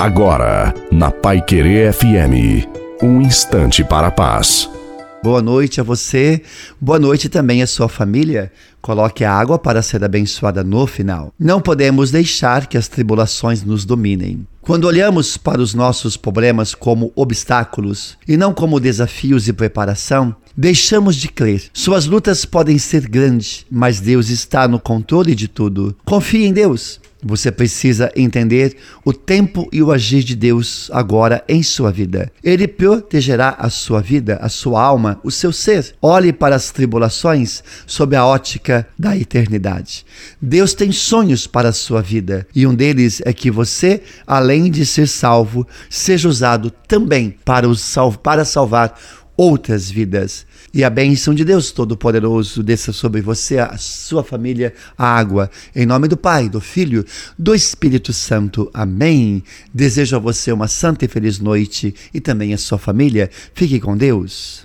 Agora, na Pai Querer FM, um instante para a paz. Boa noite a você, boa noite também à sua família. Coloque a água para ser abençoada no final. Não podemos deixar que as tribulações nos dominem. Quando olhamos para os nossos problemas como obstáculos e não como desafios e preparação, deixamos de crer. Suas lutas podem ser grandes, mas Deus está no controle de tudo. Confie em Deus. Você precisa entender o tempo e o agir de Deus agora em sua vida. Ele protegerá a sua vida, a sua alma, o seu ser. Olhe para as tribulações sob a ótica da eternidade. Deus tem sonhos para a sua vida e um deles é que você, além de ser salvo, seja usado também para, o sal para salvar outras vidas. E a bênção de Deus Todo-Poderoso desça sobre você, a sua família, a água. Em nome do Pai, do Filho, do Espírito Santo. Amém. Desejo a você uma santa e feliz noite e também a sua família. Fique com Deus.